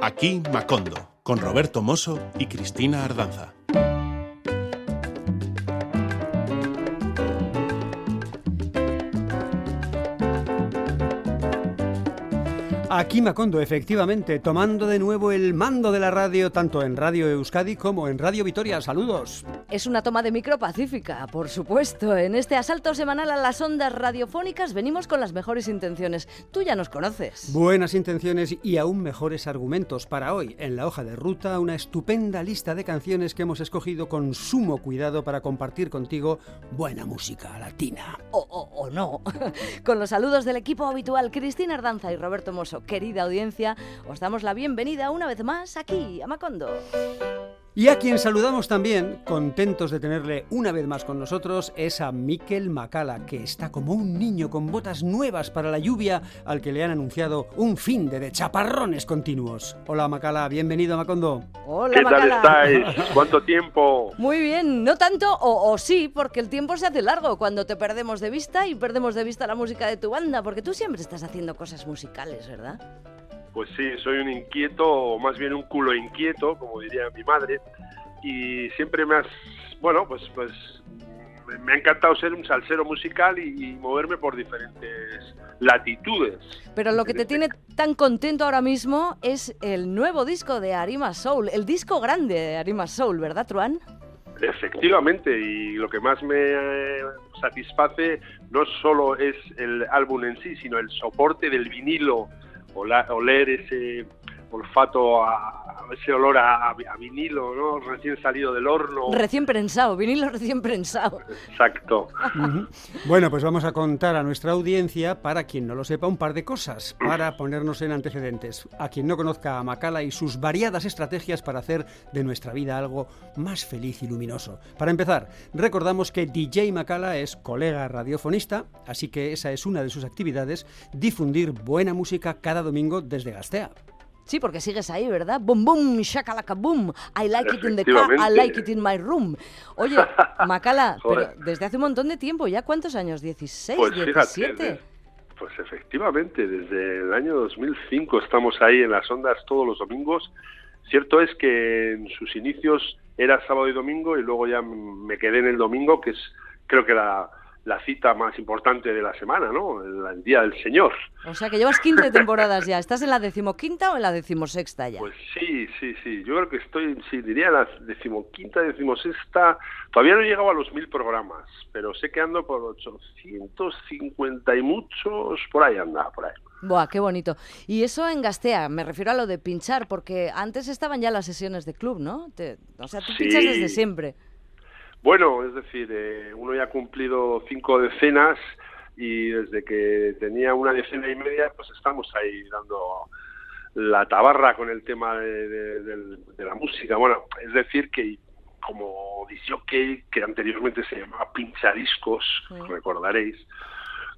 Aquí Macondo, con Roberto Mosso y Cristina Ardanza. Aquí Macondo, efectivamente, tomando de nuevo el mando de la radio, tanto en Radio Euskadi como en Radio Vitoria. Saludos. Es una toma de micro pacífica, por supuesto. En este asalto semanal a las ondas radiofónicas venimos con las mejores intenciones. Tú ya nos conoces. Buenas intenciones y aún mejores argumentos para hoy. En la hoja de ruta, una estupenda lista de canciones que hemos escogido con sumo cuidado para compartir contigo buena música latina. O, o no. con los saludos del equipo habitual, Cristina Ardanza y Roberto Mosso. Querida audiencia, os damos la bienvenida una vez más aquí a Macondo. Y a quien saludamos también, contentos de tenerle una vez más con nosotros, es a Miquel Macala, que está como un niño con botas nuevas para la lluvia, al que le han anunciado un fin de, chaparrones continuos. Hola Macala, bienvenido a Macondo. Hola ¿Qué Macala. tal estáis? ¿Cuánto tiempo? Muy bien, no tanto o, o sí, porque el tiempo se hace largo cuando te perdemos de vista y perdemos de vista la música de tu banda, porque tú siempre estás haciendo cosas musicales, ¿verdad? Pues sí, soy un inquieto, o más bien un culo inquieto, como diría mi madre, y siempre me has, bueno, pues, pues me- ha encantado ser un salsero musical y, y moverme por diferentes latitudes. Pero lo que te tiene tan contento ahora mismo es el nuevo disco de Arima Soul, el disco grande de Arima Soul, ¿verdad, Truan? Efectivamente, y lo que más me eh, satisface no solo es el álbum en sí, sino el soporte del vinilo, oler ese olfato, a, ese olor a, a vinilo, ¿no? recién salido del horno. Recién prensado, vinilo recién prensado. Exacto. Bueno, pues vamos a contar a nuestra audiencia, para quien no lo sepa, un par de cosas, para ponernos en antecedentes. A quien no conozca a Macala y sus variadas estrategias para hacer de nuestra vida algo más feliz y luminoso. Para empezar, recordamos que DJ Macala es colega radiofonista, así que esa es una de sus actividades, difundir buena música cada domingo desde Gastea. Sí, porque sigues ahí, ¿verdad? Boom, boom, shakalaka, boom. I like it in the car, I like it in my room. Oye, Macala, pero desde hace un montón de tiempo, ¿ya cuántos años? ¿16, Pues fíjate, 17? de- pues efectivamente, desde el año 2005 estamos ahí en las ondas todos los domingos. Cierto es que en sus inicios era sábado y domingo y luego ya me quedé en el domingo, que es creo que la, la cita más importante de la semana, ¿no? El, el Día del Señor. O sea que llevas 15 temporadas ya. ¿Estás en la decimoquinta o en la decimosexta ya? Pues sí, sí, sí. Yo creo que estoy, sí, diría la decimoquinta, decimosexta. Todavía no he llegado a los mil programas, pero sé que ando por 850 y muchos, por ahí anda, por ahí. Buah, qué bonito. Y eso en Gastea, me refiero a lo de pinchar, porque antes estaban ya las sesiones de club, ¿no? Te- o sea, tú Sí. pinchas desde siempre. Bueno, es decir, eh, uno ya ha cumplido cinco decenas y desde que tenía una decena y media, pues estamos ahí dando la tabarra con el tema de, de- la música. Bueno, es decir que como disjockey, que anteriormente se llamaba pinchadiscos, Sí. recordaréis,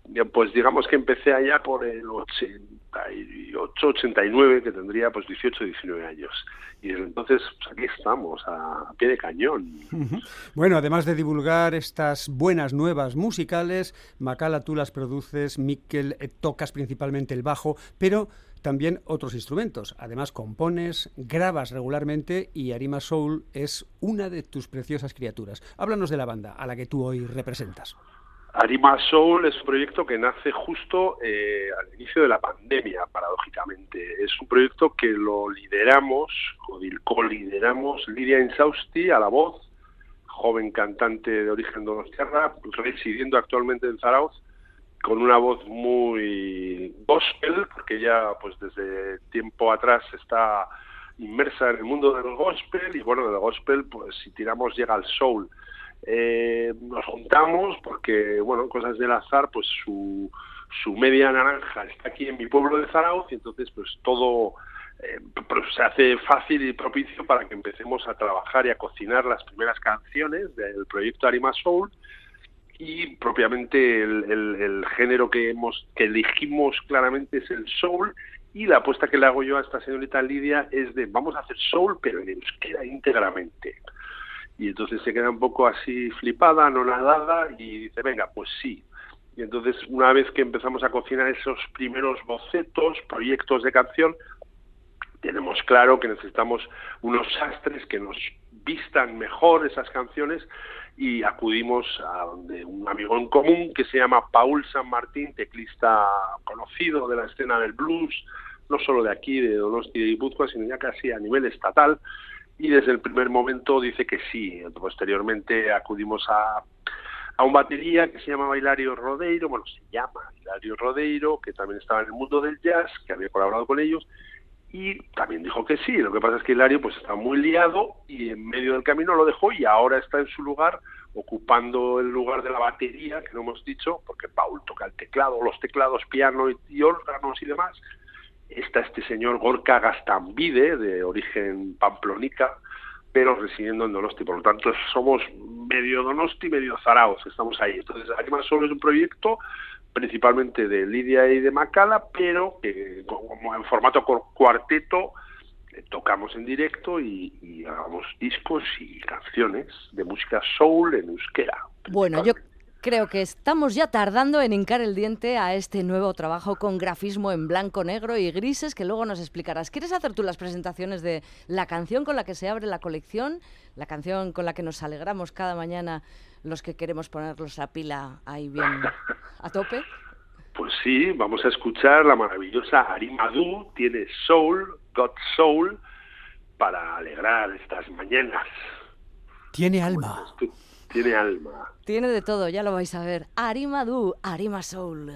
ya, pues digamos que empecé allá por el 88, 89, que tendría pues 18, 19 años. Y desde entonces, pues aquí estamos, a, pie de cañón. Bueno, además de divulgar estas buenas nuevas musicales, Macala tú las produces, Miquel eh, tocas principalmente el bajo, pero también otros instrumentos. Además compones, grabas regularmente y Arima Soul es una de tus preciosas criaturas. Háblanos de la banda a la que tú hoy representas. Arima Soul es un proyecto que nace justo eh, al inicio de la pandemia, paradójicamente. Es un proyecto que lo lideramos, co-lideramos Lidia Insausti a la voz, joven cantante de origen donostiarra, residiendo actualmente en Zarauz, con una voz muy gospel, porque ella pues desde tiempo atrás está inmersa en el mundo del gospel y bueno, del gospel pues si tiramos llega al soul. Eh, nos juntamos porque, bueno, cosas del azar, pues su, su media naranja está aquí en mi pueblo de Zarauz y entonces pues todo eh, pues, se hace fácil y propicio para que empecemos a trabajar y a cocinar las primeras canciones del proyecto Arima Soul y propiamente el, el- el género que hemos que elegimos claramente es el soul y la apuesta que le hago yo a esta señorita Lidia es de vamos a hacer soul pero en euskera íntegramente y entonces se queda un poco así flipada, anonadada y dice, venga, pues sí. Y entonces una vez que empezamos a cocinar esos primeros bocetos, proyectos de canción, tenemos claro que necesitamos unos sastres que nos vistan mejor esas canciones y acudimos a donde un amigo en común que se llama Paul San Martín, teclista conocido de la escena del blues, no solo de aquí, de Donosti de Guipúzcoa, sino ya casi a nivel estatal, y desde el primer momento dice que sí. Posteriormente acudimos a, a un batería que se llama Hilario Rodeiro, bueno, se llama Hilario Rodeiro, que también estaba en el mundo del jazz, que había colaborado con ellos, y también dijo que sí. Lo que pasa es que Hilario pues estaba muy liado y en medio del camino lo dejó y ahora está en su lugar ocupando el lugar de la batería, que no hemos dicho, porque Paul toca el teclado, los teclados, piano y, órganos y demás. Está este señor Gorka Gastambide, de origen pamplonica, pero residiendo en Donosti. Por lo tanto, somos medio Donosti, medio Zaraos, estamos ahí. Entonces, Arima Solo es un proyecto principalmente de Lidia y de Macala, pero que como en formato cuarteto eh, tocamos en directo y, y, hagamos discos y canciones de música soul en euskera. Bueno, yo creo que estamos ya tardando en hincar el diente a este nuevo trabajo con grafismo en blanco, negro y grises que luego nos explicarás. ¿Quieres hacer tú las presentaciones de la canción con la que se abre la colección, la canción con la que nos alegramos cada mañana los que queremos ponerlos a pila ahí bien a tope? Pues sí, vamos a escuchar la maravillosa Arimadu, tiene Soul, God Soul, para alegrar estas mañanas. Tiene alma. Tiene alma. Tiene de todo, ya lo vais a ver. Arimadu, Arima Soul.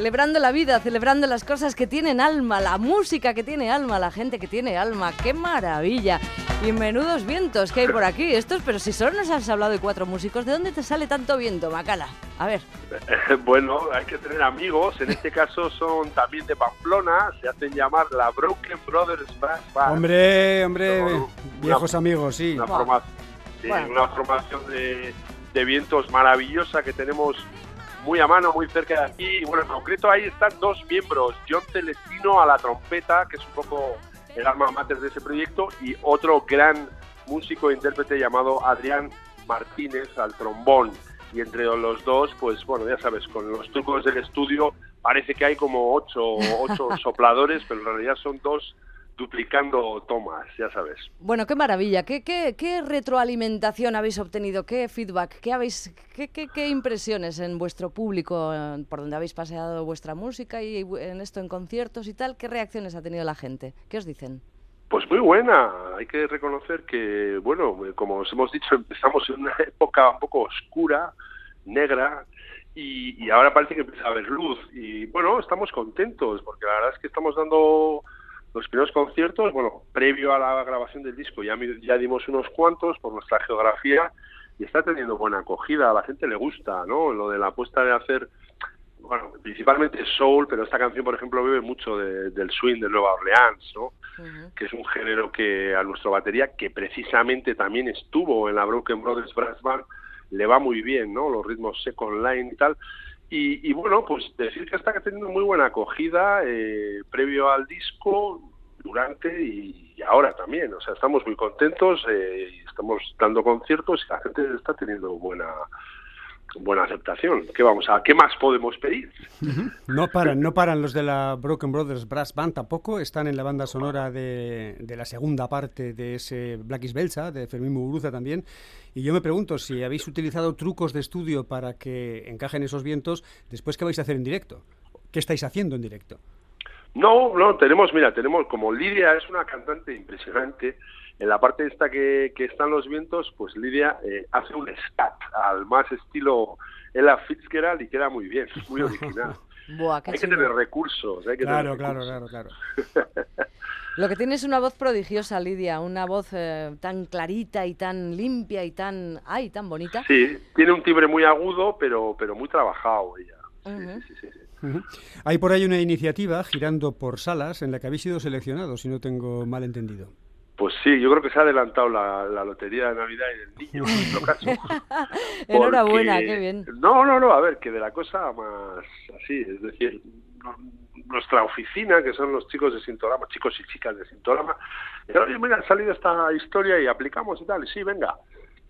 Celebrando la vida, celebrando las cosas que tienen alma, la música que tiene alma, la gente que tiene alma. ¡Qué maravilla! Y menudos vientos que hay por aquí. Estos, pero si solo nos has hablado de cuatro músicos, ¿de dónde te sale tanto viento, Macala? A ver. Bueno, hay que tener amigos. En este caso son también de Pamplona. Se hacen llamar la Broken Brothers Brass Band. Hombre, hombre, viejos amigos, sí. Una, formación, de, de vientos maravillosa que tenemos muy a mano, muy cerca de aquí. Y bueno, en concreto ahí están dos miembros, John Celestino a la trompeta, que es un poco el alma mater de ese proyecto, y otro gran músico e intérprete llamado Adrián Martínez al trombón. Y entre los dos, pues bueno, ya sabes, con los trucos del estudio parece que hay como ocho, ocho sopladores, pero en realidad son dos duplicando tomas, ya sabes. Bueno, qué maravilla. ¿Qué, qué, qué retroalimentación habéis obtenido? ¿Qué feedback? ¿Qué, habéis, qué, qué, qué impresiones en vuestro público por donde habéis paseado vuestra música y en esto en conciertos y tal? ¿Qué reacciones ha tenido la gente? ¿Qué os dicen? Pues muy buena. Hay que reconocer que, bueno, como os hemos dicho, empezamos en una época un poco oscura, negra, y, y, ahora parece que empieza a haber luz. Y bueno, estamos contentos, porque la verdad es que estamos dando los primeros conciertos, bueno, previo a la grabación del disco ya, ya dimos unos cuantos por nuestra geografía y está teniendo buena acogida, a la gente le gusta, ¿no? Lo de la apuesta de hacer, bueno, principalmente soul, pero esta canción, por ejemplo, bebe mucho del swing de Nueva Orleans, ¿no? Que es un género que a nuestra batería, que precisamente también estuvo en la Broken Brothers Brass Band, le va muy bien, ¿no? Los ritmos second line y tal. Y, bueno, pues decir que está teniendo muy buena acogida eh, previo al disco, durante y, ahora también. O sea, estamos muy contentos, eh, y estamos dando conciertos y la gente está teniendo buena buena aceptación. ¿Qué vamos a qué más podemos pedir? No paran, no paran los de la Broken Brothers Brass Band tampoco, están en la banda sonora de, de la segunda parte de ese Black is Belsa de Fermín Muguruza también. Y yo me pregunto si habéis utilizado trucos de estudio para que encajen esos vientos después qué vais a hacer en directo. ¿Qué estáis haciendo en directo? No, no, tenemos, mira, tenemos como Lidia es una cantante impresionante. En la parte esta que, que están los vientos, pues Lidia eh, hace un scat al más estilo Ella Fitzgerald y queda muy bien, es muy original. hay que tener recursos. Hay que claro, tener claro, claro, claro, Lo que tiene es una voz prodigiosa, Lidia, una voz eh, tan clarita y tan limpia y tan, ay, tan bonita. Sí, tiene un timbre muy agudo, pero, pero muy trabajado ella. sí, sí, sí. Hay por ahí una iniciativa girando por salas en la que habéis sido seleccionados, si no tengo mal entendido. Pues sí, yo creo que se ha adelantado la, lotería de Navidad y del niño, en nuestro caso. Enhorabuena, qué bien. No, no, no, a ver, que de la cosa más así, es decir, nuestra oficina, que son los chicos de Sintolama, chicos y chicas de Sintolama, oye, mira, ha salido esta historia y aplicamos y tal, y sí, venga,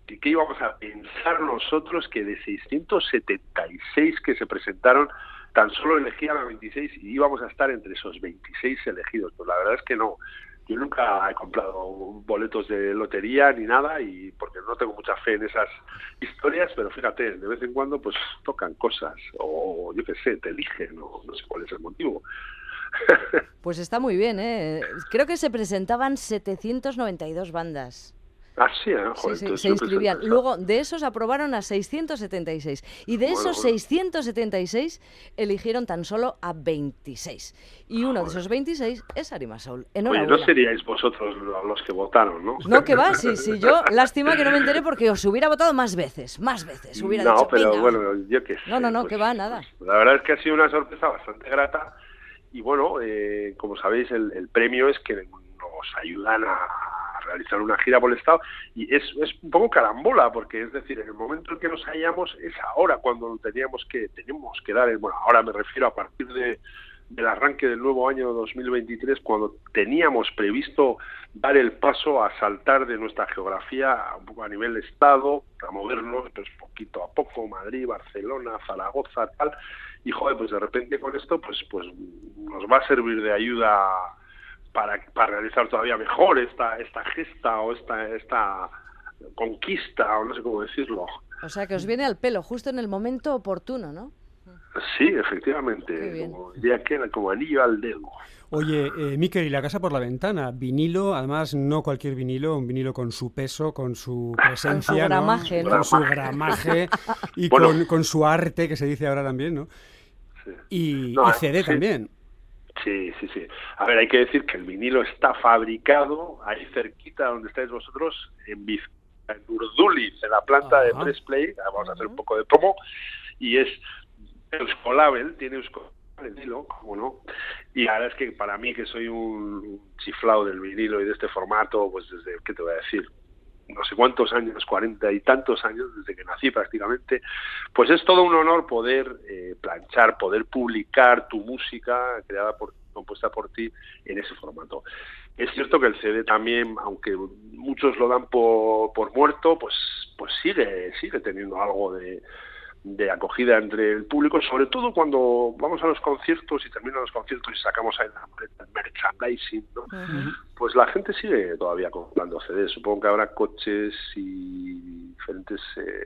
¿qué íbamos a pensar nosotros que de 676 que se presentaron, tan solo elegían a 26 y íbamos a estar entre esos 26 elegidos. Pues la verdad es que no. Yo nunca he comprado boletos de lotería ni nada y porque no tengo mucha fe en esas historias, pero fíjate, de vez en cuando pues tocan cosas o yo qué sé, te eligen o no sé cuál es el motivo. Pues está muy bien, ¿eh? Creo que se presentaban 792 bandas. Ah, sí, sí, se inscribían. Luego, de esos aprobaron a 676. Y de esos 676 eligieron tan solo a 26. Y uno de esos 26 es Arima. Enhorabuena. Oye, no seríais vosotros los que votaron, ¿no? No, que va, sí, sí. Yo, lástima que no me enteré porque os hubiera votado más veces, más veces. Hubiera no, dicho, pero bueno, yo qué sé. No, no, no, pues, que va, nada. Pues, la verdad es que ha sido una sorpresa bastante grata. Y bueno, eh, como sabéis, el, el premio es que nos ayudan a realizar una gira por el Estado y es, es un poco carambola porque es decir, en el momento en que nos hallamos es ahora cuando teníamos que tenemos que dar, bueno, ahora me refiero a partir de del arranque del nuevo año 2023 cuando teníamos previsto dar el paso a saltar de nuestra geografía un poco a nivel estado, a movernos pues poquito a poco, Madrid, Barcelona, Zaragoza, tal, y joder, pues de repente con esto pues pues nos va a servir de ayuda para, para realizar todavía mejor esta, esta gesta o esta, esta conquista, o no sé cómo decirlo. O sea, que os viene al pelo, justo en el momento oportuno, ¿no? Sí, efectivamente, como, diría que como anillo al dedo. Oye, eh, Miquel, y la casa por la ventana, vinilo, además no cualquier vinilo, un vinilo con su peso, con su presencia, con su gramaje, ¿no? Con su gramaje y con, con, su arte, que se dice ahora también, ¿no? Sí. Y, y, CD también. Sí, sí, sí. A ver, hay que decir que el vinilo está fabricado ahí cerquita donde estáis vosotros, en en Urduliz, en la planta de Press Play. Vamos a hacer un poco de promo. Y es Euskolabel, tiene Euskolabel el vinilo, como no. Y la verdad es que para mí, que soy un chiflado del vinilo y de este formato, pues desde, ¿qué te voy a decir? No sé cuántos años, cuarenta y tantos años, desde que nací prácticamente, pues es todo un honor poder eh, planchar, poder publicar tu música creada por compuesta por ti en ese formato. Es cierto que el CD también, aunque muchos lo dan por, por muerto, pues, pues sigue, sigue teniendo algo de, de acogida entre el público, sobre todo cuando vamos a los conciertos y terminan los conciertos y sacamos ahí el merchandising, ¿no? pues la gente sigue todavía comprando CDs. Supongo que habrá coches y diferentes eh,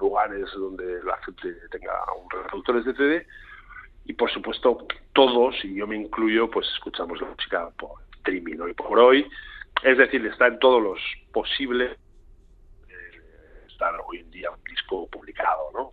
lugares donde la gente tenga un reproductores de CD y por supuesto todos, y yo me incluyo, pues escuchamos la música por streaming hoy por hoy, es decir, está en todos los posibles eh, estar hoy en día un disco publicado, ¿no?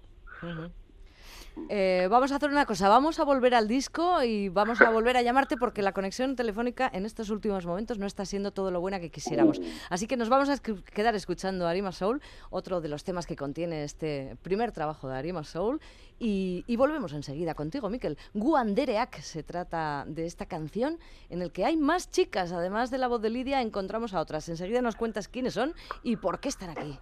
Eh, vamos a hacer una cosa, vamos a volver al disco y vamos a volver a llamarte porque la conexión telefónica en estos últimos momentos no está siendo todo lo buena que quisiéramos. Así que nos vamos a quedar escuchando Arima Soul, otro de los temas que contiene este primer trabajo de Arima Soul, y, volvemos enseguida contigo, Miquel. Guandereak se trata de esta canción en el que hay más chicas, además de la voz de Lidia, encontramos a otras. Enseguida nos cuentas quiénes son y por qué están aquí.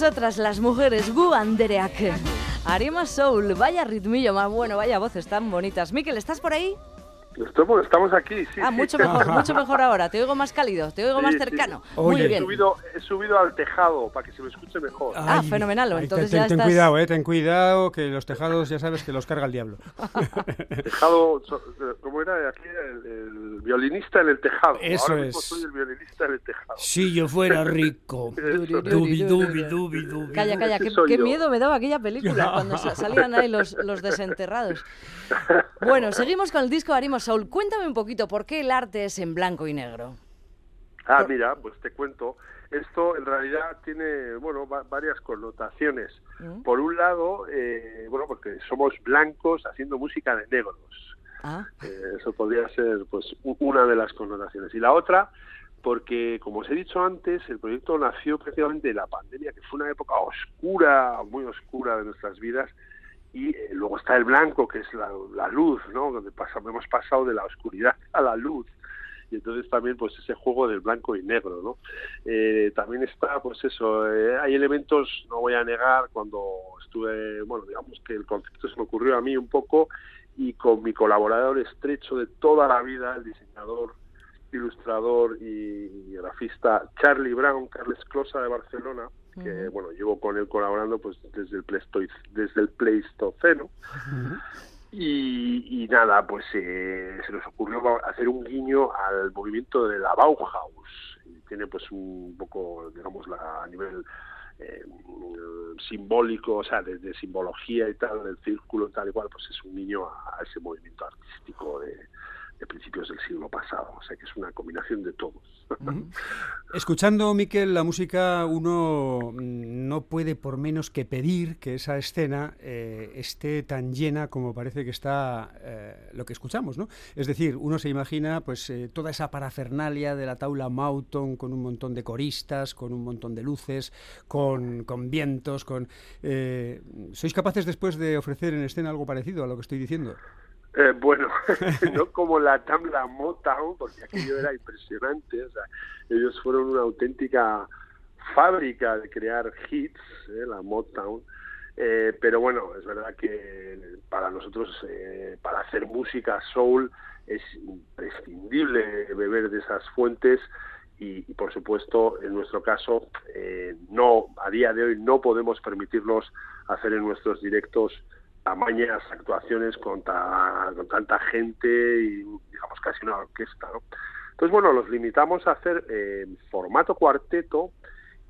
Nosotras, las mujeres, Gu Andereak. Arima Soul, vaya ritmillo más bueno, vaya voces tan bonitas. Miquel, ¿estás por ahí? Estamos, aquí, sí. Ah, mucho mejor, mucho mejor ahora. Te oigo más cálido, te oigo más cercano. Muy bien. He subido, al tejado para que se me escuche mejor. ah, fenomenal. Entonces ten, ya ten cuidado, eh, ten cuidado, que los tejados ya sabes que los carga el diablo. tejado, ¿cómo era aquí? El, violinista en el tejado. Eso ahora es. soy el violinista en el tejado. Si yo fuera rico. dubi, dubi, dubi, dubi. Calla, calla, qué, miedo me daba aquella película cuando salían ahí los, los desenterrados. Bueno, seguimos con el disco Arimo Saúl, cuéntame un poquito por qué el arte es en blanco y negro. Ah, mira, pues te cuento. Esto en realidad tiene, bueno, varias connotaciones. Mm. Por un lado, eh, bueno, porque somos blancos haciendo música de negros. Ah. Eh, eso podría ser, pues, una de las connotaciones. Y la otra, porque, como os he dicho antes, el proyecto nació precisamente de la pandemia, que fue una época oscura, muy oscura de nuestras vidas, y eh, luego está el blanco, que es la, luz, ¿no? Donde pasamos, hemos pasado de la oscuridad a la luz y entonces también pues ese juego del blanco y negro no eh, también está pues eso eh, hay elementos no voy a negar cuando estuve bueno digamos que el concepto se me ocurrió a mí un poco y con mi colaborador estrecho de toda la vida el diseñador ilustrador y grafista Charlie Brown Carles Closa de Barcelona que bueno llevo con él colaborando pues desde el desde el Pleistoceno. Y, nada, pues eh, se nos ocurrió hacer un guiño al movimiento de la Bauhaus. Y tiene pues un poco, digamos, la, a nivel eh, simbólico, o sea, de, simbología y tal, del círculo y tal y cual, pues es un guiño a ese movimiento artístico de, de principios del siglo pasado. O sea que es una combinación de todos. Escuchando, Miquel, la música, uno no puede por menos que pedir que esa escena eh, esté tan llena como parece que está eh, lo que escuchamos, ¿no? Es decir, uno se imagina pues eh, toda esa parafernalia de la taula Mauton con un montón de coristas, con un montón de luces, con, con vientos, con... ¿Sois capaces después de ofrecer en escena algo parecido a lo que estoy diciendo? Eh, bueno, no como la Tamla Motown, porque aquello era impresionante. O sea, ellos fueron una auténtica fábrica de crear hits, eh, la Motown. Eh, pero bueno, es verdad que para nosotros, eh, para hacer música soul, es imprescindible beber de esas fuentes y, y por supuesto, en nuestro caso, eh, no a día de hoy no podemos permitirnos hacer en nuestros directos tamañas actuaciones con, con tanta gente y digamos casi una orquesta, ¿no? Entonces, bueno, los limitamos a hacer eh, formato cuarteto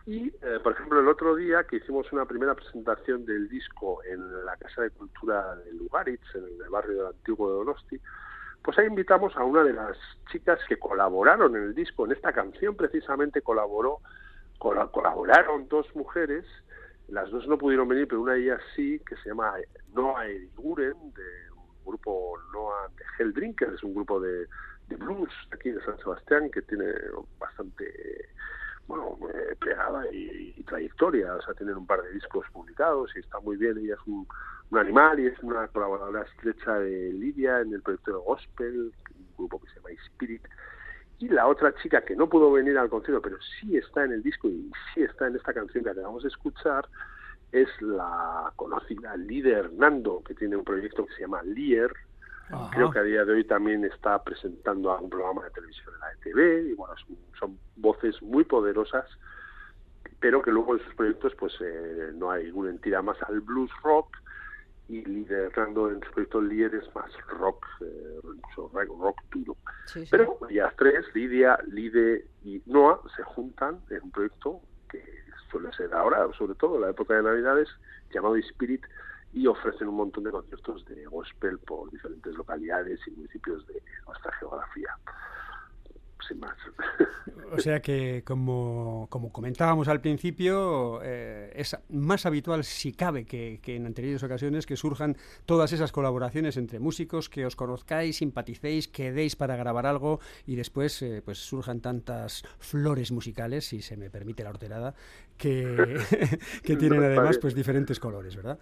y, eh, por ejemplo, el otro día que hicimos una primera presentación del disco en la Casa de Cultura de Lugaritz, en el barrio del Antiguo de Donosti, pues ahí invitamos a una de las chicas que colaboraron en el disco, en esta canción precisamente colaboró, colaboraron dos mujeres las dos no pudieron venir, pero una de ellas sí, que se llama Noah Eriguren, de un grupo Noah de Helldrinker, es un grupo de, blues aquí de San Sebastián que tiene bastante bueno, eh, pegada y, trayectoria, o sea, tienen un par de discos publicados y está muy bien, ella es un, animal y es una colaboradora estrecha de Lidia en el proyecto de Gospel, un grupo que se llama Spirit, y la otra chica que no pudo venir al concierto, pero sí está en el disco y sí está en esta canción que acabamos de escuchar, es la conocida líder Nando, que tiene un proyecto que se llama Lier. Creo que a día de hoy también está presentando a un programa de televisión en la ETV. Y bueno, son, voces muy poderosas, pero que luego en sus proyectos pues eh, no hay ninguna entidad más al blues rock y liderando en su proyecto líderes más rock, eh, rock duro. Pero ellas tres, Lidia, Lide y Noah, se juntan en un proyecto que suele ser ahora, sobre todo en la época de Navidades, llamado Spirit, y ofrecen un montón de conciertos de gospel por diferentes localidades y municipios de nuestra geografía. O sea que, como, como comentábamos al principio, eh, es más habitual, si cabe, que, en anteriores ocasiones, que surjan todas esas colaboraciones entre músicos, que os conozcáis, simpaticéis, quedéis para grabar algo y después eh, pues surjan tantas flores musicales, si se me permite la horterada, que, que tienen además pues diferentes colores, ¿verdad?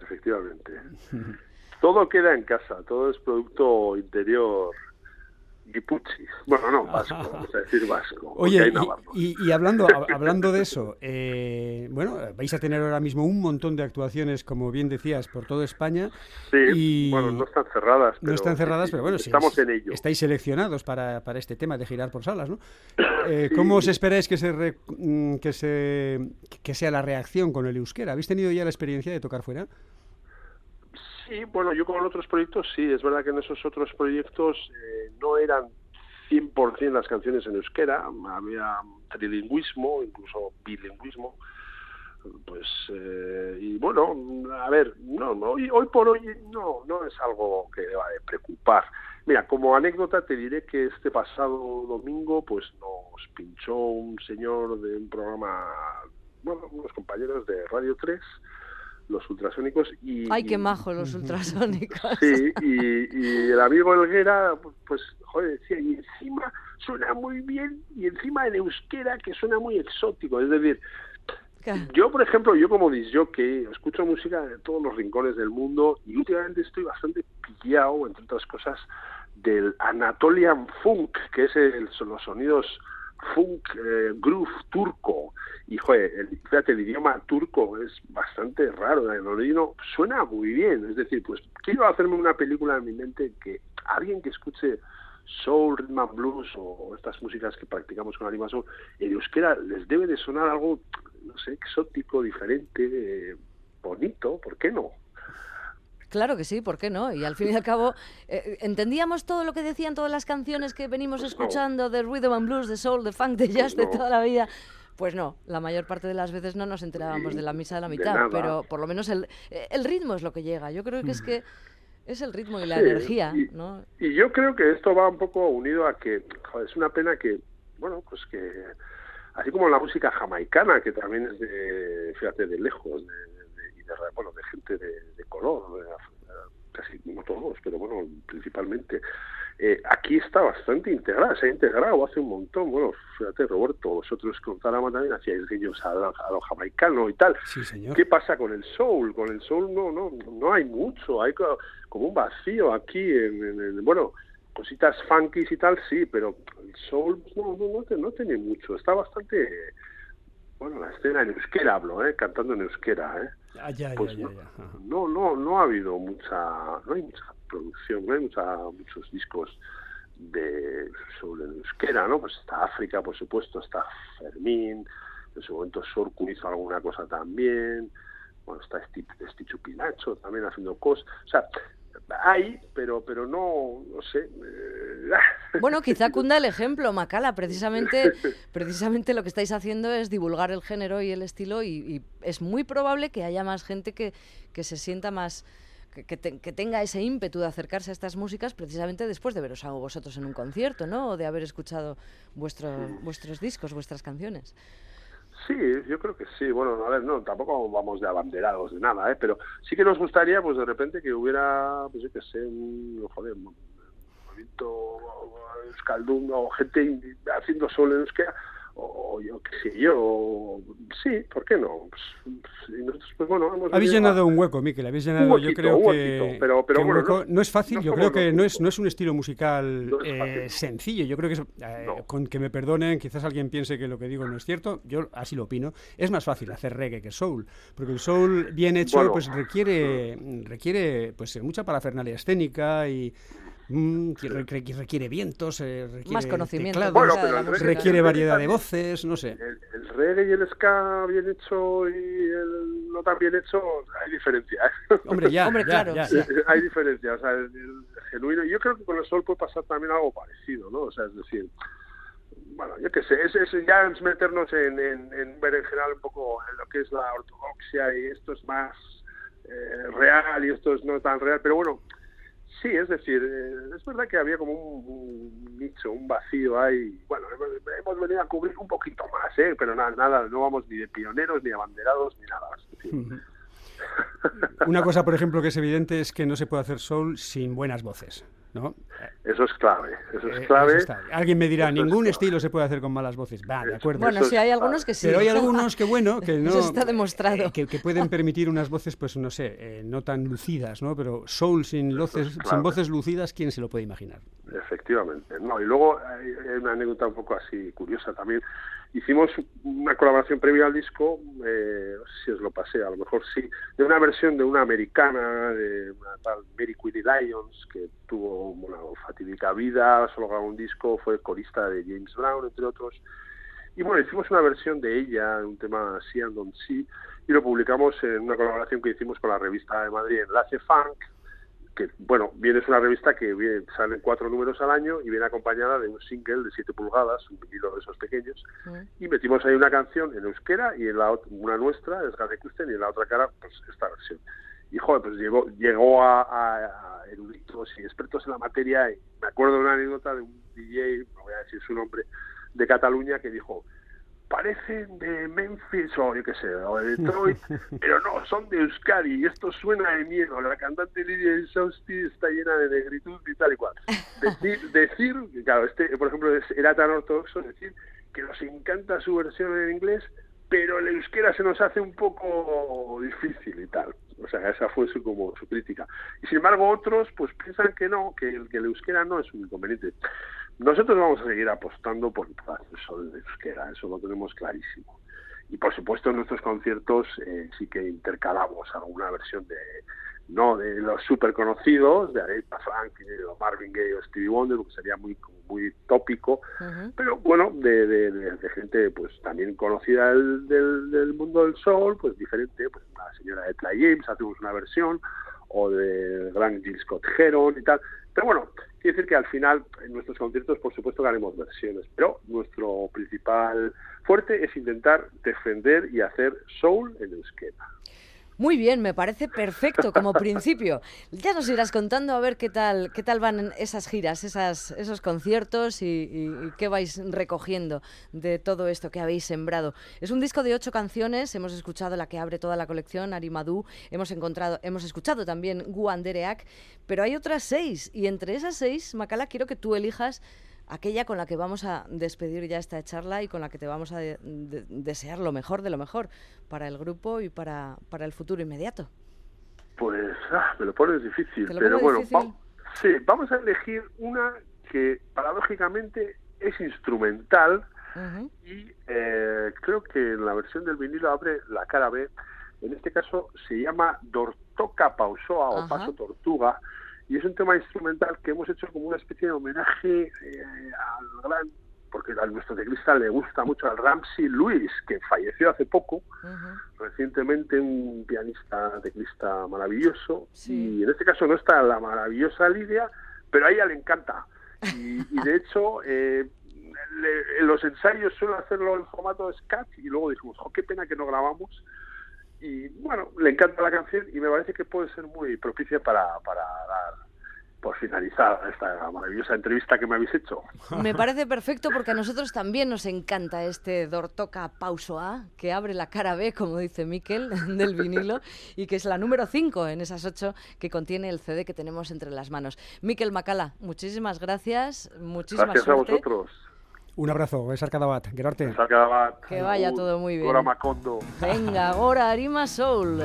Efectivamente. todo queda en casa, todo es producto interior Guipuchi. Bueno, no, vasco, vamos a decir vasco. Oye, y, hablando, hablando de eso, eh, bueno, vais a tener ahora mismo un montón de actuaciones, como bien decías, por toda España. Sí, bueno, no están cerradas. no están cerradas, pero bueno, estamos en ello. Estáis seleccionados para, para, este tema de girar por salas, ¿no? Eh, ¿Cómo os esperáis que, se mm, que, se, que sea la reacción con el euskera? ¿Habéis tenido ya la experiencia de tocar fuera? Sí, bueno, yo con otros proyectos sí, es verdad que en esos otros proyectos eh, no eran 100% las canciones en euskera, había trilingüismo, incluso bilingüismo, pues eh, y bueno, a ver, no, hoy, hoy por hoy no, no es algo que deba de preocupar. Mira, como anécdota te diré que este pasado domingo pues nos pinchó un señor de un programa, bueno, unos compañeros de Radio 3, los ultrasónicos y... ¡Ay, qué majo los ultrasónicos! Sí, y, el amigo Elguera, pues, joder, decía, y encima suena muy bien, y encima en euskera que suena muy exótico, es decir, yo, por ejemplo, yo como que escucho música de todos los rincones del mundo y últimamente estoy bastante pillado, entre otras cosas, del Anatolian Funk, que es el, son los sonidos funk eh, groove turco. Y, joder, el, fíjate, el idioma turco es bastante raro, el oído suena muy bien. Es decir, pues quiero hacerme una película en mi mente que alguien que escuche soul, rhythm and blues o estas músicas que practicamos con Anima Soul, en euskera les debe de sonar algo no sé, exótico, diferente, bonito, ¿por qué no? Claro que sí, ¿por qué no? Y al fin y al cabo, eh, ¿entendíamos todo lo que decían todas las canciones que venimos pues escuchando de rhythm and blues, de soul, de funk, de jazz, de toda la vida? Pues no, la mayor parte de las veces no nos enterábamos de la misa de la mitad, pero por lo menos el, el, ritmo es lo que llega. Yo creo que es que es el ritmo y la energía, y, ¿no? Y yo creo que esto va un poco unido a que, joder, es una pena que, bueno, pues que así como la música jamaicana, que también es de, fíjate, de lejos, de, de, bueno, de gente de, color, casi no todos, pero bueno, principalmente. Eh, aquí está bastante integrada, se ha integrado hace un montón. Bueno, fíjate, Roberto, vosotros con Tarama también hacíais guiños a, a, lo jamaicano y tal. ¿Qué pasa con el soul? Con el soul no, no, no hay mucho, hay como un vacío aquí en, en bueno, cositas funky y tal, sí, pero el soul no, no, no, no tiene mucho. Está bastante, bueno, la escena en euskera hablo, ¿eh? cantando en euskera. ¿eh? Ah, ya, pues ya, no, no, no, ha habido mucha, no hay mucha producción, no hay mucha, muchos discos de soul en euskera, ¿no? Pues está África, por supuesto, está Fermín, en su momento Sorku hizo alguna cosa también, bueno, está Stichu Pinacho también haciendo cosas, o sea, hay, pero, pero no, no sé. Eh, bueno, quizá cunda el ejemplo, Macala. Precisamente, precisamente lo que estáis haciendo es divulgar el género y el estilo y, es muy probable que haya más gente que, que se sienta más... Que, que, tenga ese ímpetu de acercarse a estas músicas precisamente después de veros a vosotros en un concierto, ¿no? O de haber escuchado vuestro, vuestros discos, vuestras canciones. Sí, yo creo que sí. Bueno, a ver, no, tampoco vamos de abanderados de nada, ¿eh? Pero sí que nos gustaría, pues de repente, que hubiera, pues yo qué sé, un, joder, un movimiento escaldún o gente haciendo solo en euskera o yo qué sé yo, sí, ¿por qué no? Pues, pues bueno, habéis llenado un hueco, Miquel, habéis llenado, yo creo que, pero, pero bueno, no, es fácil, yo creo que no es, no es un estilo musical eh, sencillo, yo creo que eh, con que me perdonen, quizás alguien piense que lo que digo no es cierto, yo así lo opino, es más fácil hacer reggae que soul, porque el soul bien hecho pues requiere, requiere pues mucha parafernalia escénica y Mm, requiere vientos, eh, requiere más conocimiento, requiere variedad de voces, no sé. El, reggae y el ska bien hecho y el no tan bien hecho, hay diferencia. ¿eh? Hombre, ya, claro. Hay diferencia, o sea, el, genuino. Yo creo que con el sol puede pasar también algo parecido, ¿no? O sea, es decir, bueno, yo qué sé, es, es ya es meternos en, en, ver en general un poco en lo que es la ortodoxia y esto es más eh, real y esto es no tan real, pero bueno, Sí, es decir, eh, es verdad que había como un, nicho, un vacío ahí. Bueno, hemos, venido a cubrir un poquito más, ¿eh? pero nada, nada, no vamos ni de pioneros, ni abanderados, ni nada. Una cosa, por ejemplo, que es evidente es que no se puede hacer soul sin buenas voces. ¿No? Eso es clave, eso es eh, clave. Alguien me dirá, ningún estilo se puede hacer con malas voces. Va, de acuerdo. Bueno, sí, hay algunos que sí. Pero hay algunos que, bueno, que no... Eso está demostrado. Que, pueden permitir unas voces, pues, no sé, eh, no tan lucidas, ¿no? Pero soul sin, voces, sin voces lucidas, ¿quién se lo puede imaginar? Efectivamente. No, y luego hay una anécdota un poco así curiosa también. Hicimos una colaboración previa al disco, eh, no sé si os lo pasé, a lo mejor sí, de una versión de una americana, de tal Mary Query Lyons, que tuvo una fatídica vida, solo grabó un disco, fue corista de James Brown, entre otros. Y bueno, hicimos una versión de ella, un tema así and Don't See, y lo publicamos en una colaboración que hicimos con la revista de Madrid, Enlace Funk, que, bueno, viene es una revista que viene, salen cuatro números al año y viene acompañada de un single de 7 pulgadas, un vinilo de esos pequeños, y metimos ahí una canción en euskera y en la una nuestra, es Kusten, y en la otra cara, pues esta versión. y joder, pues llegó, llegó a, eruditos y expertos en la materia y me acuerdo de una anécdota de un DJ, no voy a decir su nombre, de Cataluña que dijo, parecen de Memphis o yo qué sé, o de Detroit, pero no, son de Euskadi y esto suena de miedo. La cantante Lidia Insausti está llena de negritud y tal y cual. Decir, decir, claro, este, por ejemplo, era tan ortodoxo decir que nos encanta su versión en inglés, pero el euskera se nos hace un poco difícil y tal. O sea, esa fue su, como su crítica. Y sin embargo, otros pues piensan que no, que el, que el euskera no es un inconveniente. Nosotros vamos a seguir apostando por el sol de euskera, eso lo tenemos clarísimo. Y por supuesto en nuestros conciertos eh, sí que intercalamos alguna versión de no de los súper conocidos, de Aretha Franklin, de Marvin Gaye o Stevie Wonder, que sería muy muy tópico, pero bueno, de, de, gente pues también conocida del, del, mundo del sol, pues diferente, pues la señora de James, hacemos una versión, o de gran Jill Scott Heron y tal. Pero bueno, quiere decir que al final en nuestros conciertos por supuesto que haremos versiones, pero nuestro principal fuerte es intentar defender y hacer soul en euskera. Muy bien, me parece perfecto como principio. Ya nos irás contando a ver qué tal, qué tal van esas giras, esas, esos conciertos y, qué vais recogiendo de todo esto que habéis sembrado. Es un disco de ocho canciones, hemos escuchado la que abre toda la colección, Arimadú, hemos encontrado, hemos escuchado también Guandereac, pero hay otras seis y entre esas seis, Macala, quiero que tú elijas aquella con la que vamos a despedir ya esta charla y con la que te vamos a desear lo mejor de lo mejor para el grupo y para, para el futuro inmediato. Pues ah, me lo pones difícil, pero bueno, sí, vamos a elegir una que paradójicamente es instrumental y eh, creo que en la versión del vinilo abre la cara B. En este caso se llama Dortoca Pausoa o Paso Tortuga y es un tema instrumental que hemos hecho como una especie de homenaje eh, al gran porque a nuestro teclista le gusta mucho al Ramsey Lewis, que falleció hace poco, recientemente un pianista teclista maravilloso, y en este caso no está la maravillosa Lidia, pero a ella le encanta. Y, de hecho, eh, en los ensayos suelo hacerlo en formato de sketch y luego dijimos, oh, qué pena que no grabamos, y bueno, le encanta la canción y me parece que puede ser muy propicia para, para dar por finalizar esta maravillosa entrevista que me habéis hecho. Me parece perfecto porque a nosotros también nos encanta este Dortoca Pauso A, que abre la cara B, como dice Miquel, del vinilo, y que es la número 5 en esas 8 que contiene el CD que tenemos entre las manos. Miquel Macala, muchísimas gracias, muchísimas gracias a vosotros. Un abrazo, es Arcadabat, Gerarte. Que vaya todo muy bien. Macondo. Venga, ahora Arima Soul.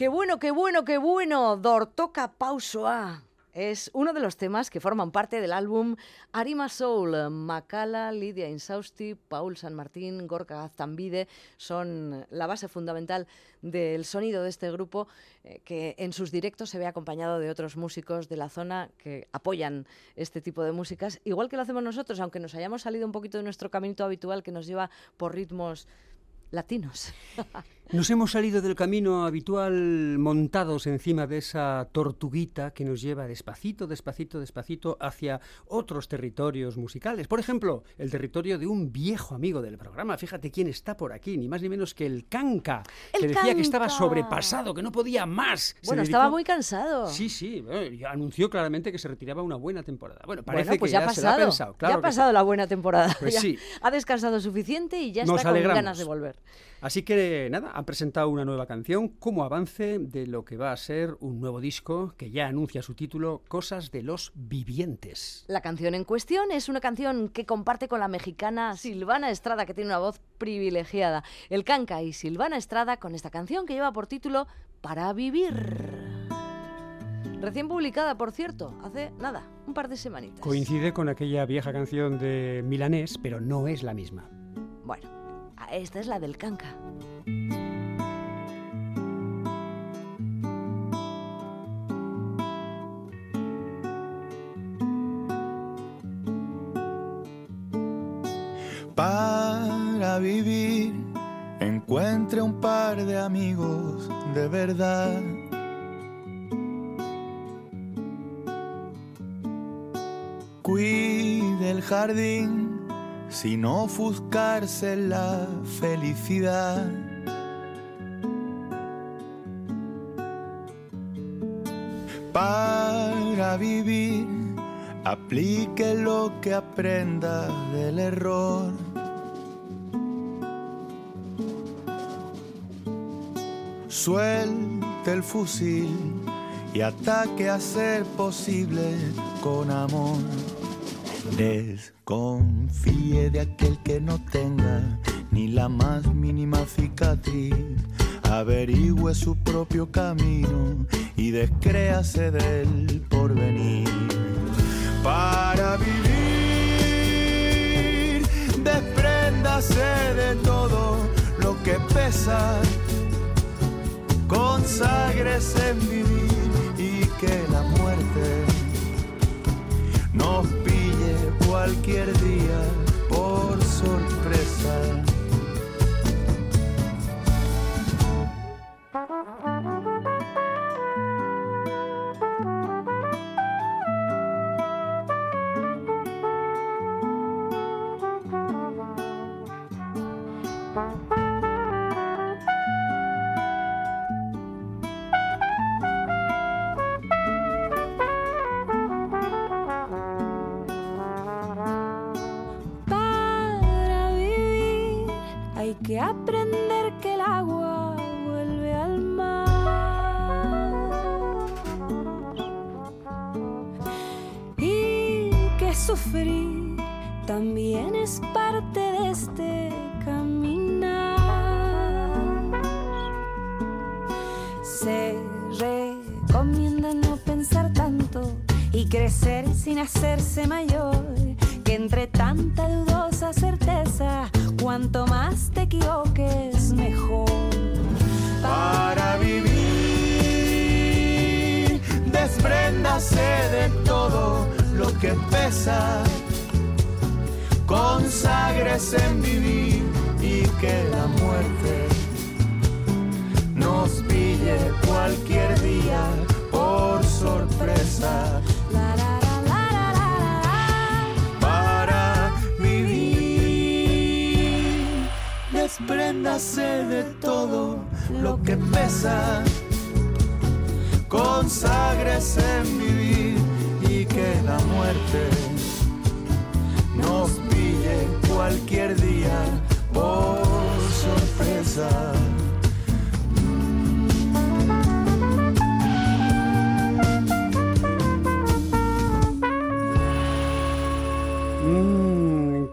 Qué bueno, qué bueno, qué bueno. Dortoca Pausoa. Es uno de los temas que forman parte del álbum Arima Soul. Macala, Lidia Insausti, Paul San Martín, Gorka Gaztambide son la base fundamental del sonido de este grupo eh, que en sus directos se ve acompañado de otros músicos de la zona que apoyan este tipo de músicas, igual que lo hacemos nosotros, aunque nos hayamos salido un poquito de nuestro camino habitual que nos lleva por ritmos latinos. Nos hemos salido del camino habitual montados encima de esa tortuguita que nos lleva despacito, despacito, despacito hacia otros territorios musicales. Por ejemplo, el territorio de un viejo amigo del programa. Fíjate quién está por aquí, ni más ni menos que el Canca, que decía que estaba sobrepasado, que no podía más. Bueno, estaba muy cansado. Sí, sí, anunció claramente que se retiraba una buena temporada. Bueno, parece pues que ya, ha pasado. ya ha pasado la buena temporada. Pues sí. Ha descansado suficiente y ya está con ganas de volver. Así que nada, han presentado una nueva canción como avance de lo que va a ser un nuevo disco que ya anuncia su título Cosas de los Vivientes. La canción en cuestión es una canción que comparte con la mexicana Silvana Estrada, que tiene una voz privilegiada. El Canca y Silvana Estrada con esta canción que lleva por título Para Vivir. Recién publicada, por cierto, hace nada, un par de semanitas. Coincide con aquella vieja canción de Milanés, pero no es la misma. Bueno, esta es la del canca. Para vivir, encuentre un par de amigos de verdad. Cuide el jardín sin ofuscarse la felicidad. Para vivir, aplique lo que aprenda del error. Suelte el fusil y ataque a ser posible con amor. Desconfíe de aquel que no tenga ni la más mínima cicatriz. Averigüe su propio camino y descréase del porvenir. Para vivir, despréndase de todo lo que pesa. Conságrese en vivir y que la muerte cualquier día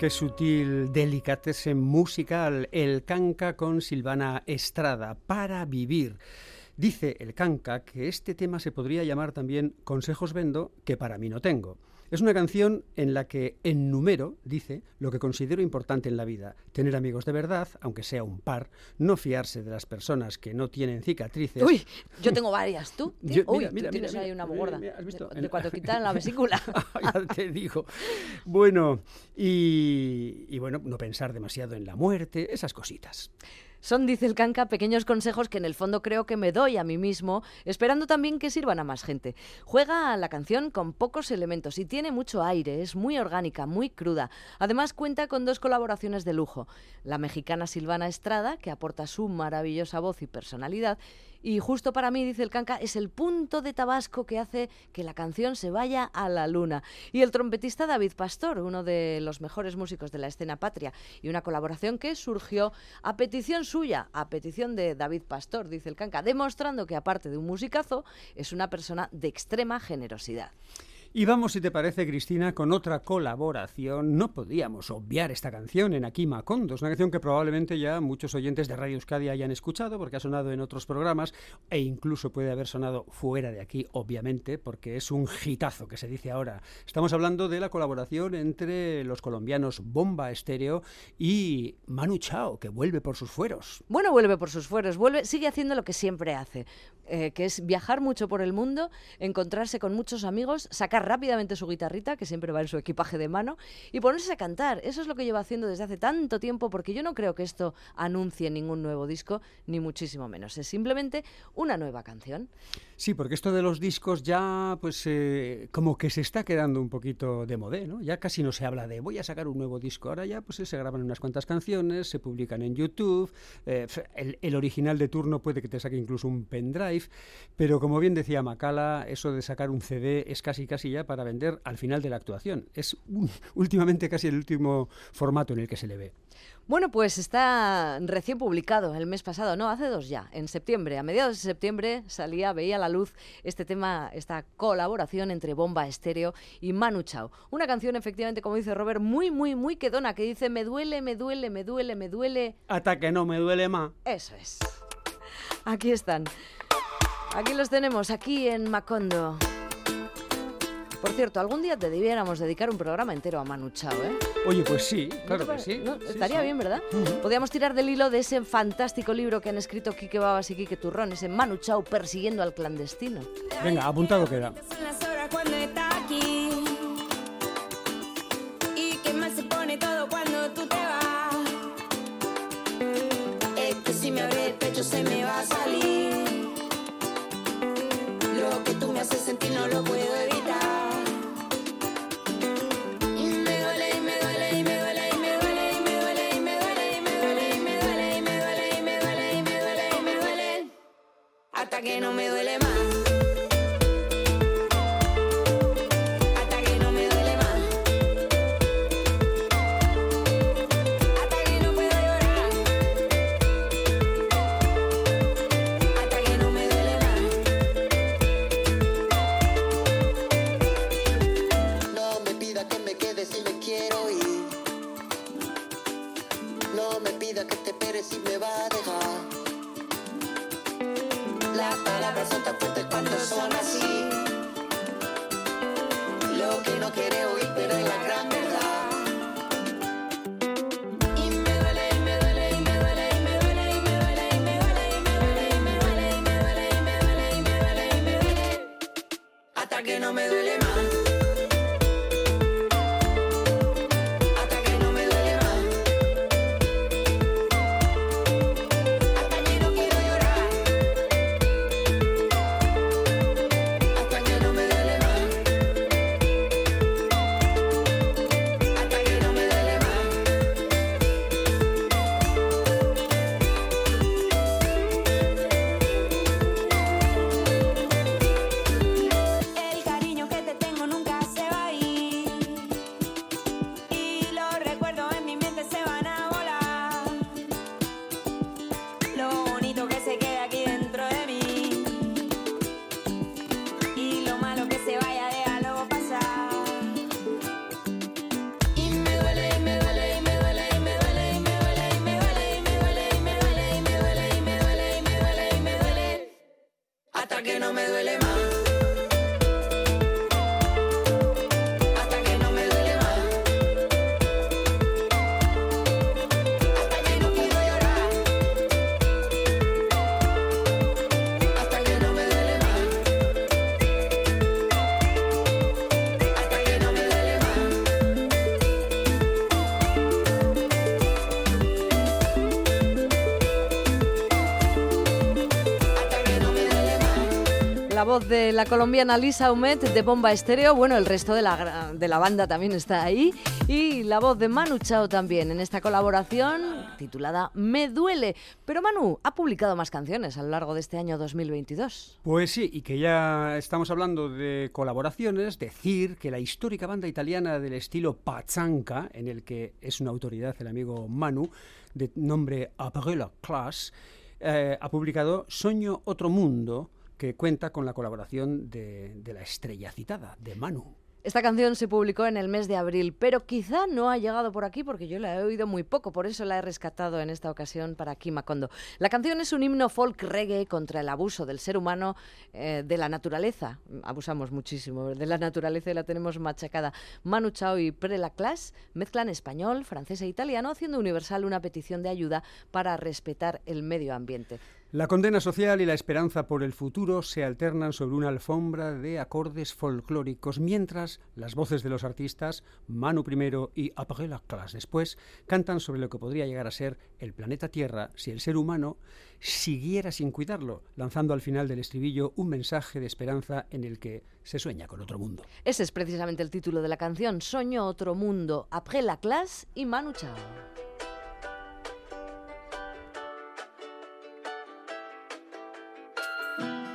qué sutil delicatese musical, el canca con Silvana Estrada, para vivir. Dice el Canca que este tema se podría llamar también Consejos vendo que para mí no tengo. Es una canción en la que enumero, dice, lo que considero importante en la vida. Tener amigos de verdad, aunque sea un par, no fiarse de las personas que no tienen cicatrices. Uy, yo tengo varias, ¿tú? Yo- Uy, mira, tú mira, tienes mira, ahí una gorda. ¿has visto? De, de cuando quitan la vesícula. ya te digo. Bueno, y, y bueno, no pensar demasiado en la muerte, esas cositas. Son, dice el Canca, pequeños consejos que en el fondo creo que me doy a mí mismo, esperando también que sirvan a más gente. Juega la canción con pocos elementos y tiene mucho aire, es muy orgánica, muy cruda. Además cuenta con dos colaboraciones de lujo. La mexicana Silvana Estrada, que aporta su maravillosa voz y personalidad, y justo para mí, dice el Canca, es el punto de Tabasco que hace que la canción se vaya a la luna. Y el trompetista David Pastor, uno de los mejores músicos de la escena patria, y una colaboración que surgió a petición suya, a petición de David Pastor, dice el Canca, demostrando que aparte de un musicazo, es una persona de extrema generosidad. Y vamos, si te parece, Cristina, con otra colaboración. No podíamos obviar esta canción en Aquí Macondo. Es una canción que probablemente ya muchos oyentes de Radio Euskadi hayan escuchado porque ha sonado en otros programas e incluso puede haber sonado fuera de aquí, obviamente, porque es un hitazo que se dice ahora. Estamos hablando de la colaboración entre los colombianos Bomba Estéreo y Manu Chao, que vuelve por sus fueros. Bueno, vuelve por sus fueros, vuelve, sigue haciendo lo que siempre hace, eh, que es viajar mucho por el mundo, encontrarse con muchos amigos, sacar rápidamente su guitarrita, que siempre va en su equipaje de mano, y ponerse a cantar. Eso es lo que lleva haciendo desde hace tanto tiempo, porque yo no creo que esto anuncie ningún nuevo disco, ni muchísimo menos. Es simplemente una nueva canción. Sí, porque esto de los discos ya, pues, eh, como que se está quedando un poquito de modé, ¿no? Ya casi no se habla de voy a sacar un nuevo disco. Ahora ya, pues, se graban unas cuantas canciones, se publican en YouTube. eh, el original de turno puede que te saque incluso un pendrive. Pero como bien decía Macala, eso de sacar un CD es casi, casi ya para vender al final de la actuación. Es un- últimamente casi el último formato en el que se le ve. Bueno, pues está recién publicado el mes pasado, no, hace dos ya, en septiembre, a mediados de septiembre salía, veía la luz este tema, esta colaboración entre Bomba Estéreo y Manu Chao. Una canción, efectivamente, como dice Robert, muy, muy, muy quedona, que dice me duele, me duele, me duele, me duele. Hasta que no me duele más. Eso es. Aquí están. Aquí los tenemos, aquí en Macondo. Por cierto, algún día te debiéramos dedicar un programa entero a Manu Chao, ¿eh? Oye, pues sí, ¿No claro que sí. no? Sí, Estaría sí. bien, ¿verdad? Podríamos tirar del hilo de ese fantástico libro que han escrito Quique Babas y Quique Turrón, ese Manu Chao persiguiendo al clandestino. Venga, apuntado queda. Son las horas cuando está aquí. Y qué mal se pone todo cuando tú te vas. Es que si me abre el pecho se me va a salir. Lo que tú me haces sentir no lo puedo evitar. no me duele más. De la colombiana Lisa Humet de Bomba Estéreo, bueno, el resto de la, de la banda también está ahí, y la voz de Manu Chao también en esta colaboración titulada Me Duele. Pero Manu ha publicado más canciones a lo largo de este año 2022. Pues sí, y que ya estamos hablando de colaboraciones, decir que la histórica banda italiana del estilo Pazanca, en el que es una autoridad el amigo Manu, de nombre Après la classe, eh, ha publicado Soño Otro Mundo, que cuenta con la colaboración de, la estrella citada, de Manu. Esta canción se publicó en el mes de abril, pero quizá no ha llegado por aquí porque yo la he oído muy poco, por eso la he rescatado en esta ocasión para aquí. La canción es un himno folk reggae contra el abuso del ser humano eh, de la naturaleza. Abusamos muchísimo de la naturaleza y la tenemos machacada. Manu Chao y Prela Class mezclan español, francés e italiano, haciendo universal una petición de ayuda para respetar el medio ambiente. La condena social y la esperanza por el futuro se alternan sobre una alfombra de acordes folclóricos, mientras las voces de los artistas, Manu primero y Après la classe después, cantan sobre lo que podría llegar a ser el planeta Tierra si el ser humano siguiera sin cuidarlo, lanzando al final del estribillo un mensaje de esperanza en el que se sueña con otro mundo. Ese es precisamente el título de la canción, Soño otro mundo, Après la classe y Manu Chao.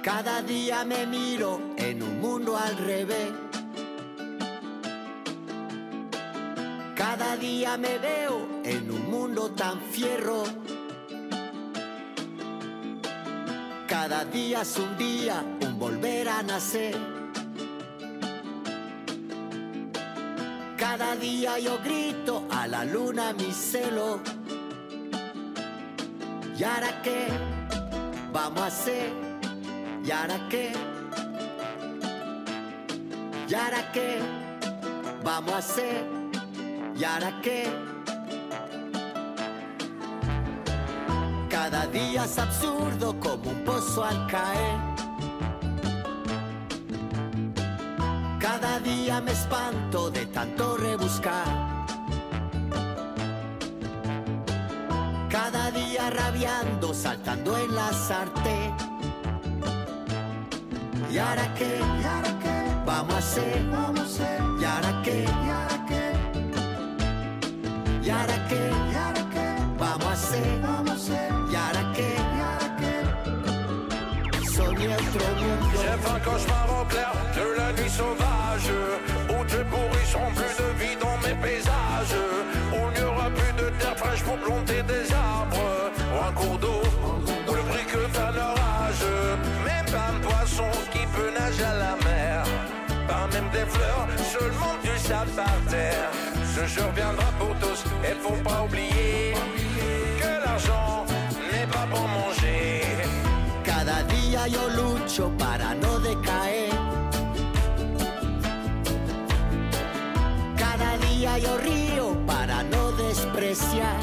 Cada día me miro en un mundo al revés. Cada día me veo en un mundo tan fierro. Cada día es un día, un volver a nacer. Cada día yo grito a la luna mi celo. ¿Y ahora qué vamos a hacer? ¿Y ahora qué? ¿Y ahora qué? Vamos a hacer. ¿Y ahora qué? Cada día es absurdo como un pozo al caer. Cada día me espanto de tanto rebuscar. Cada día rabiando, saltando en la sartén. ¿Y ahora qué? Vamos a hacer. ¿Y ahora qué? ¿Y ahora qué? Vamos a hacer. ¿Y ahora qué? Soñé otro mundo. J'ai fait un cauchemar au clair de la nuit sauvage sable par terre Ce jour viendra pour tous et faut pas oublier Que l'argent n'est pas pour manger Cada día yo lucho para no decaer. Cada día yo río para no despreciar.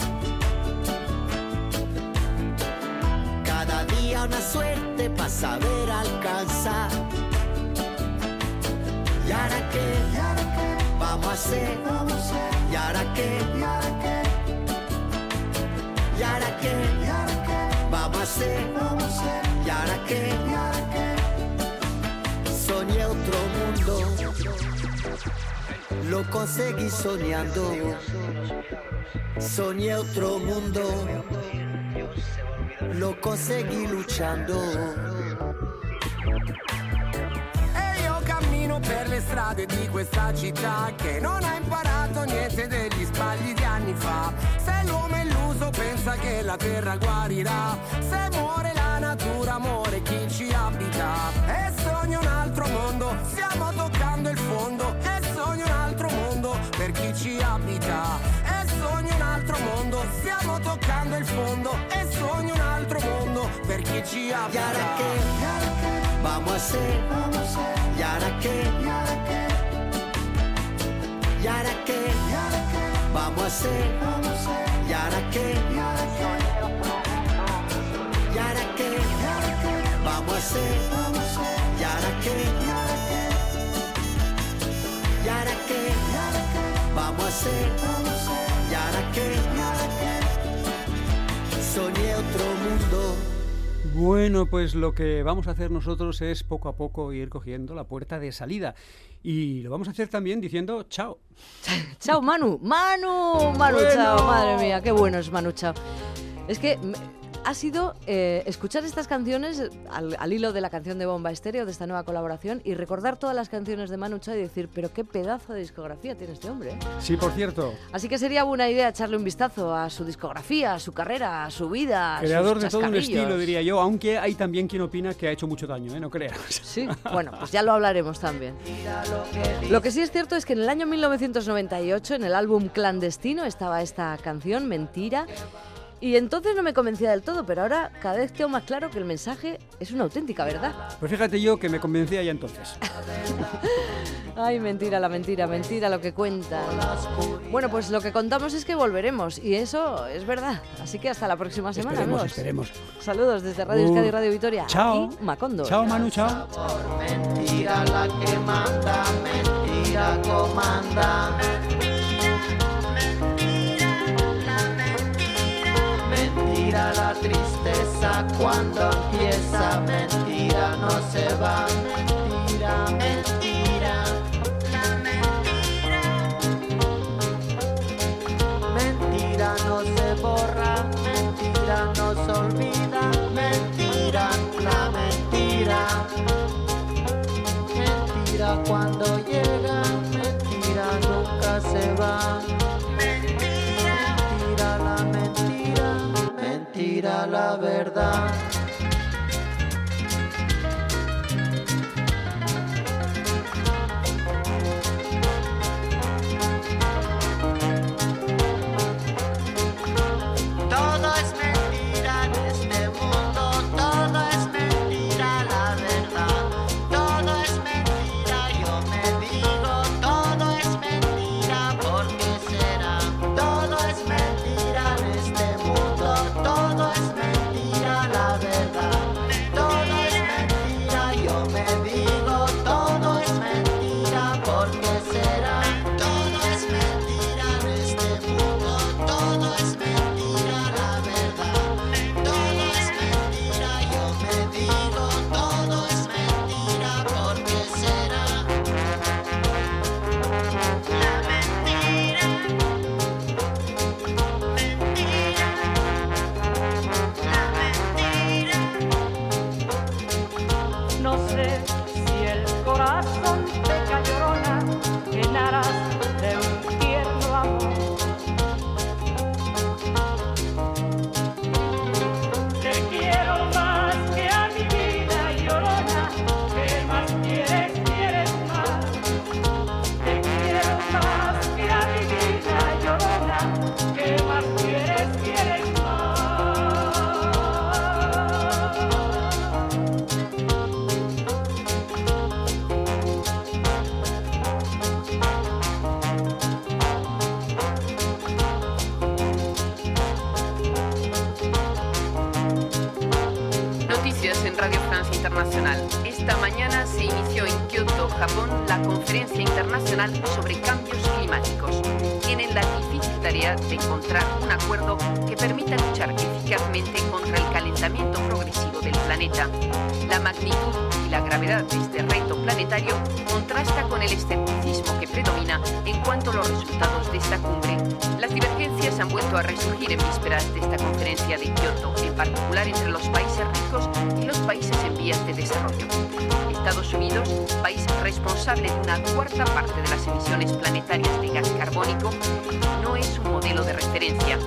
Cada día una suerte para saber alcanzar. ¿Y ahora qué? Vamos a hacer. ¿Y ahora qué? ¿Y ahora qué? Vamos a hacer. ¿Y ahora qué? Soñé otro mundo. Lo conseguí soñando. Soñé otro mundo. Lo conseguí luchando. Per le strade di questa città che non ha imparato niente degli sbagli di anni fa. Se l'uomo è illuso pensa che la terra guarirà. Se muore la natura muore chi ci abita. E sogno un altro mondo, stiamo toccando il fondo. E sogno un altro mondo per chi ci abita. E sogno un altro mondo, stiamo toccando il fondo. E sogno un altro mondo per chi ci ¿Y abita. Vamos a hacer, ¿y ahora qué? ¿Y ahora qué? Vamos a hacer, ¿y ahora qué? ¿Y ahora qué? Vamos a hacer, ¿y ahora qué? ¿Y ahora qué? Vamos a hacer, Bueno, pues lo que vamos a hacer nosotros es poco a poco ir cogiendo la puerta de salida. Y lo vamos a hacer también diciendo chao. Chao, Manu. Manu, Manu, Bueno. chao. Madre mía, qué bueno es Manu, chao. Es que ha sido eh, escuchar estas canciones al, al hilo de la canción de Bomba Estéreo, de esta nueva colaboración, y recordar todas las canciones de Manu Chao y decir, pero qué pedazo de discografía tiene este hombre. ¿eh?". Sí, por cierto, Así que sería buena idea echarle un vistazo a su discografía, a su carrera, a su vida. a creador sus de todo un estilo, diría yo, aunque hay también quien opina que ha hecho mucho daño, ¿eh? no creas. Sí, bueno, pues ya lo hablaremos también. Lo que sí es cierto es que en el año 1998, en el álbum Clandestino, estaba esta canción, Mentira. Y entonces no me convencía del todo, pero ahora cada vez tengo más claro que el mensaje es una auténtica verdad. Pues fíjate yo que me convencía ya entonces. Ay, mentira, la mentira, mentira lo que cuentan. Bueno, pues lo que contamos es que volveremos y eso es verdad. Así que hasta la próxima semana, Esperemos, amigos. esperemos. Saludos desde Radio Uh, Euskadi y Radio Vitoria. chao. Aquí, Macondo. Chao, Manu, chao. Mentira la que manda, mentira comanda. Mentira la tristeza cuando empieza, mentira no se va, mentira, mentira. La gravedad de este reto planetario contrasta con el escepticismo que predomina en cuanto a los resultados de esta cumbre. Las divergencias han vuelto a resurgir en vísperas de esta conferencia de Kioto, en particular entre los países ricos y los países en vías de desarrollo. Estados Unidos, país responsable de una cuarta parte de las emisiones planetarias de gas carbónico, no es un modelo de referencia.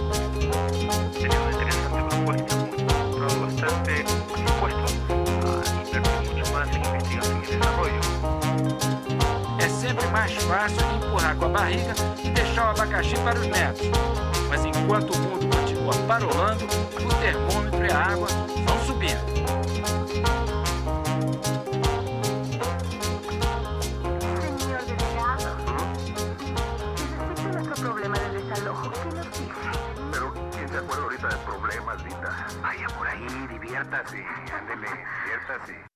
fácil empurrar com a barriga e deixar o abacaxi para os netos. Mas enquanto o mundo continua parolando, o termômetro e a água vão subindo. Vaya por ahí, diviértase, ándele, diviértase.